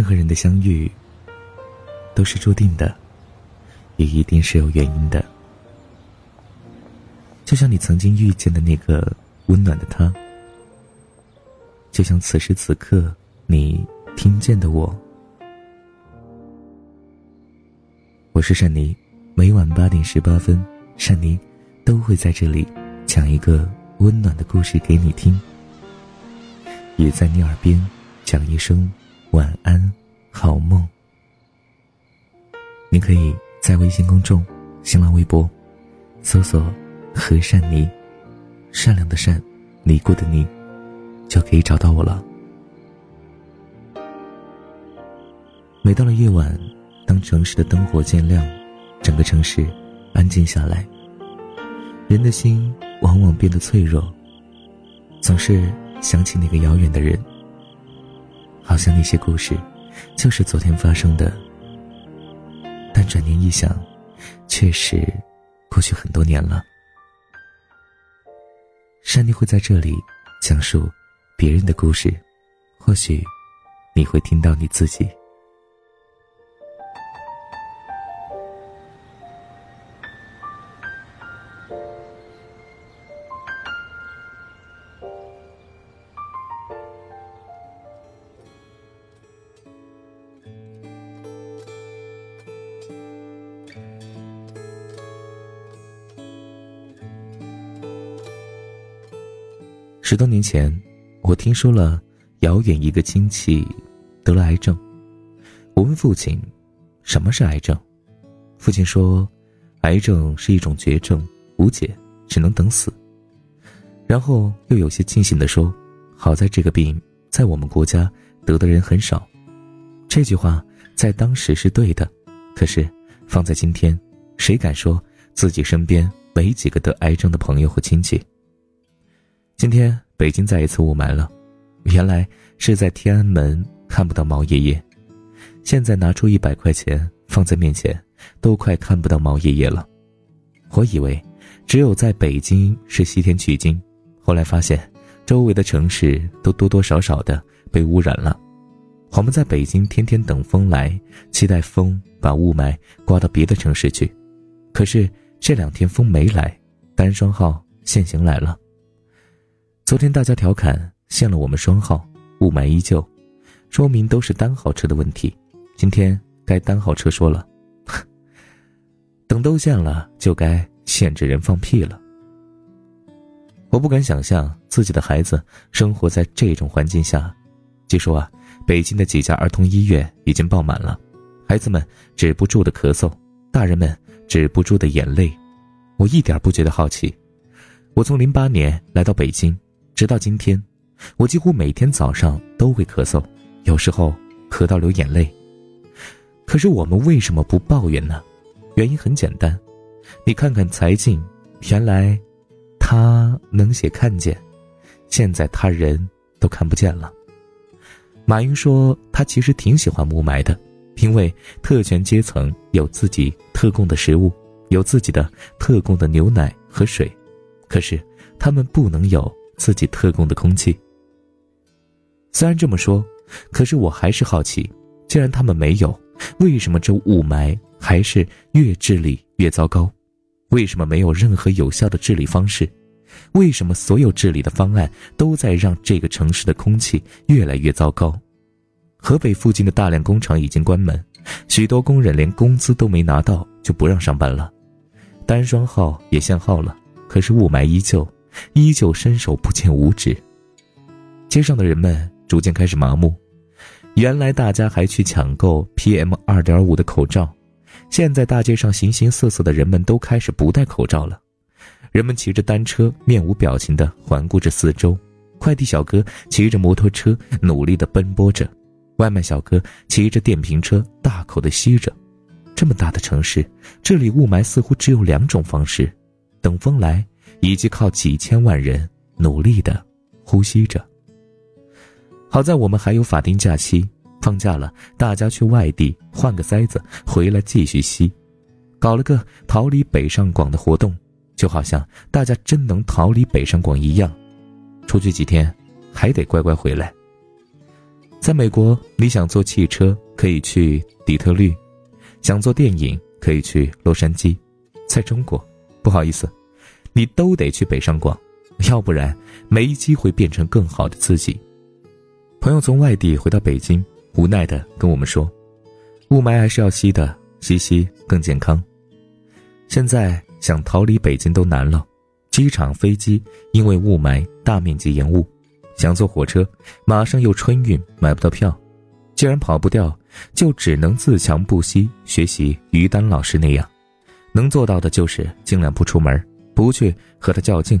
任何人的相遇都是注定的，也一定是有原因的。就像你曾经遇见的那个温暖的他，就像此时此刻你听见的我。我是善妮，每晚八点十八分，善妮都会在这里讲一个温暖的故事给你听，也在你耳边讲一声晚安，好梦。你可以在微信公众、新浪微博搜索。和善妮，善良的善，尼姑的尼，就可以找到我了。每到了夜晚，当城市的灯火渐亮，整个城市安静下来，人的心往往变得脆弱，总是想起那个遥远的人，好像那些故事就是昨天发生的，但转念一想，确实过去很多年了。珊妮会在这里讲述别人的故事，或许你会听到你自己。十多年前，我听说了遥远一个亲戚得了癌症。我问父亲：“什么是癌症？”父亲说：“癌症是一种绝症，无解，只能等死。”然后又有些庆幸地说：“好在这个病在我们国家得的人很少。”这句话在当时是对的，可是放在今天，谁敢说自己身边没几个得癌症的朋友和亲戚？今天北京再一次雾霾了，原来是在天安门看不到毛爷爷，现在拿出一百块钱放在面前，都快看不到毛爷爷了。我以为只有在北京是西天取经，后来发现周围的城市都多多少少的被污染了。我们在北京天天等风来，期待风把雾霾刮到别的城市去，可是这两天风没来，单双号限行来了。昨天大家调侃限了我们双号，雾霾依旧，说明都是单号车的问题。今天该单号车说了，等都限了，就该限制人放屁了。我不敢想象自己的孩子生活在这种环境下。据说啊，北京的几家儿童医院已经爆满了，孩子们止不住的咳嗽，大人们止不住的眼泪。我一点不觉得好奇。我从零八年来到北京。直到今天，我几乎每天早上都会咳嗽，有时候咳到流眼泪。可是我们为什么不抱怨呢？原因很简单，你看看柴静，原来他能写看见，现在他人都看不见了。马云说他其实挺喜欢雾霾的，因为特权阶层有自己特供的食物，有自己的特供的牛奶和水，可是他们不能有。自己特供的空气。虽然这么说，可是我还是好奇，既然他们没有，为什么这雾霾还是越治理越糟糕？为什么没有任何有效的治理方式？为什么所有治理的方案都在让这个城市的空气越来越糟糕？河北附近的大量工厂已经关门，许多工人连工资都没拿到就不让上班了，单双号也限号了，可是雾霾依旧。依旧伸手不见五指。街上的人们逐渐开始麻木，原来大家还去抢购 PM 二点五的口罩，现在大街上形形色色的人们都开始不戴口罩了。人们骑着单车，面无表情地环顾着四周；快递小哥骑着摩托车，努力地奔波着；外卖小哥骑着电瓶车，大口地吸着。这么大的城市，这里雾霾似乎只有两种方式：等风来。以及靠几千万人努力的呼吸着。好在我们还有法定假期，放假了，大家去外地换个塞子，回来继续吸，搞了个逃离北上广的活动，就好像大家真能逃离北上广一样。出去几天，还得乖乖回来。在美国，你想坐汽车可以去底特律，想做电影可以去洛杉矶。在中国，不好意思，你都得去北上广，要不然没机会变成更好的自己。朋友从外地回到北京，无奈的跟我们说：“雾霾还是要吸的，吸吸更健康。”现在想逃离北京都难了，机场、飞机因为雾霾大面积延误，想坐火车，马上又春运买不到票。既然跑不掉，就只能自强不息，学习于丹老师那样。能做到的就是尽量不出门，不去和他较劲，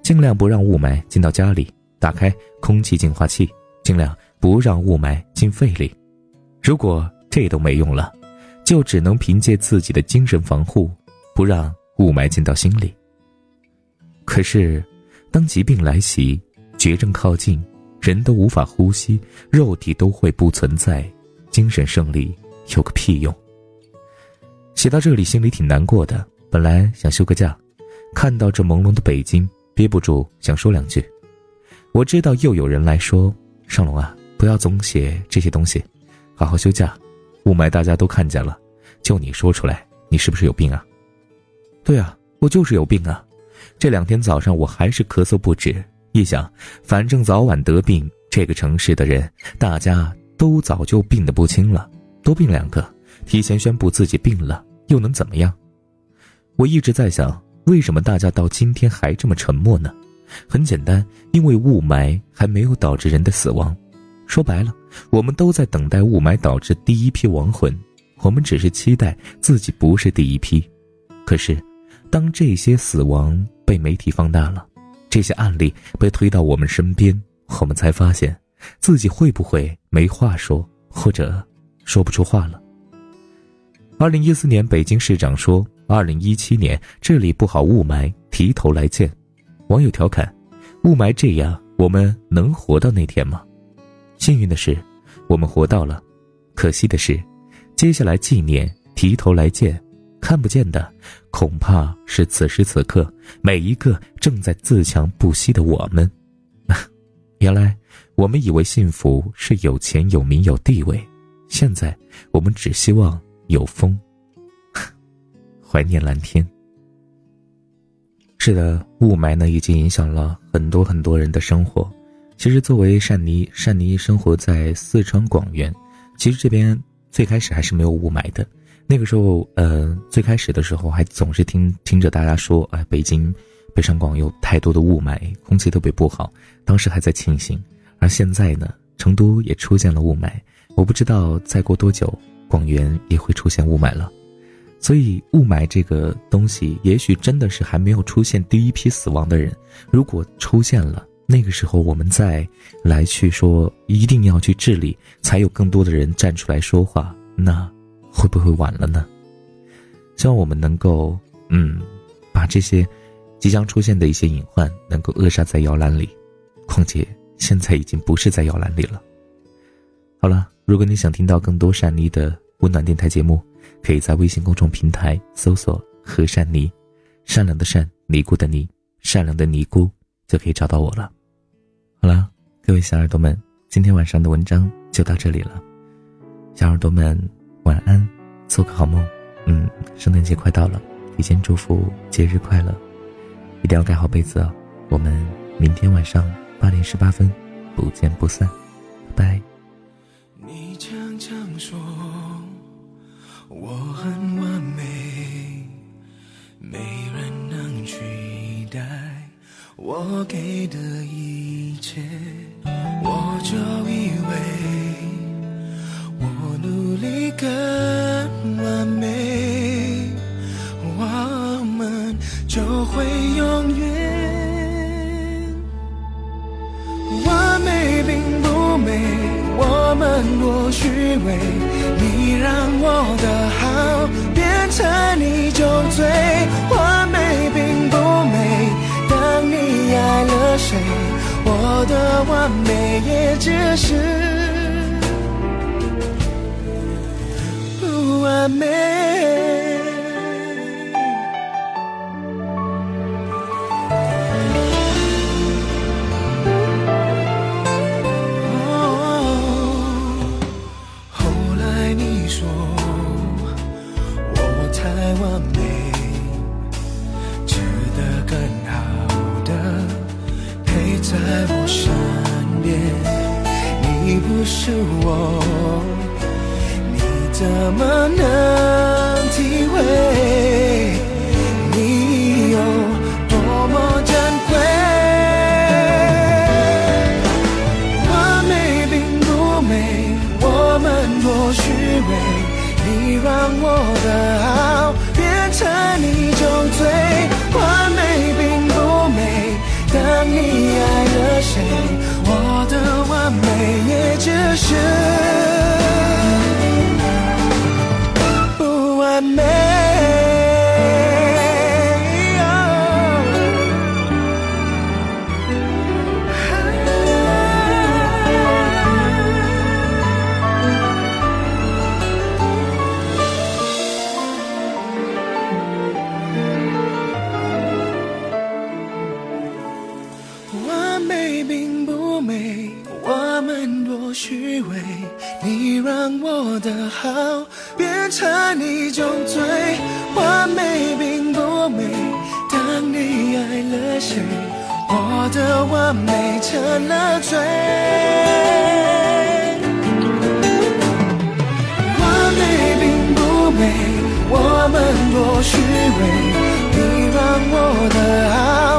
尽量不让雾霾进到家里，打开空气净化器，尽量不让雾霾进肺里。如果这都没用了，就只能凭借自己的精神防护，不让雾霾进到心里。可是，当疾病来袭，绝症靠近，人都无法呼吸，肉体都会不存在，精神胜利有个屁用！写到这里，心里挺难过的。本来想休个假，看到这朦胧的北京，憋不住想说两句。我知道又有人来说：“尚龙啊，不要总写这些东西，好好休假。雾霾大家都看见了，就你说出来，你是不是有病啊？”对啊，我就是有病啊！这两天早上我还是咳嗽不止。一想，反正早晚得病，这个城市的人大家都早就病得不轻了，多病两个，提前宣布自己病了。又能怎么样？我一直在想，为什么大家到今天还这么沉默呢？很简单，因为雾霾还没有导致人的死亡。说白了，我们都在等待雾霾导致第一批亡魂，我们只是期待自己不是第一批。可是，当这些死亡被媒体放大了，这些案例被推到我们身边，我们才发现，自己会不会没话说，或者说不出话了。二零一四年，北京市长说：“二零一七年这里不好雾霾，提头来见。”网友调侃：“雾霾这样，我们能活到那天吗？”幸运的是，我们活到了；可惜的是，接下来纪念提头来见，看不见的，恐怕是此时此刻每一个正在自强不息的我们。原来，我们以为幸福是有钱、有名、有地位，现在我们只希望。有风，怀念蓝天。是的，雾霾呢已经影响了很多很多人的生活。其实，作为善妮，善妮生活在四川广元，其实这边最开始还是没有雾霾的。那个时候，呃，最开始的时候还总是听听着大家说，哎，北京北上广有太多的雾霾，空气特别不好。当时还在庆幸，而现在呢，成都也出现了雾霾。我不知道再过多久。广元也会出现雾霾了，所以雾霾这个东西，也许真的是还没有出现第一批死亡的人。如果出现了，那个时候我们再来去说一定要去治理，才有更多的人站出来说话，那会不会晚了呢？希望我们能够，嗯，把这些即将出现的一些隐患能够扼杀在摇篮里。况且现在已经不是在摇篮里了。好了。如果你想听到更多善妮的温暖电台节目，可以在微信公众平台搜索“和善妮”，善良的善，尼姑的尼，善良的尼姑就可以找到我了。好了，各位小耳朵们，今天晚上的文章就到这里了。小耳朵们晚安，做个好梦。嗯，圣诞节快到了，提前祝福节日快乐，一定要盖好被子哦。我们明天晚上八点十八分不见不散，你让我的好变成你酒醉，完美并不美。当你爱了谁，我的完美也只是不完美。太完美值得更好的陪在我。身边你不是我你怎么能体会？你有多么珍贵？完美并不美我们多虚伪你让我的界限你让我的好变成你就醉，完美并不美。当你爱了谁，我的完美成了罪。完美并不美，我们多虚伪。你让我的好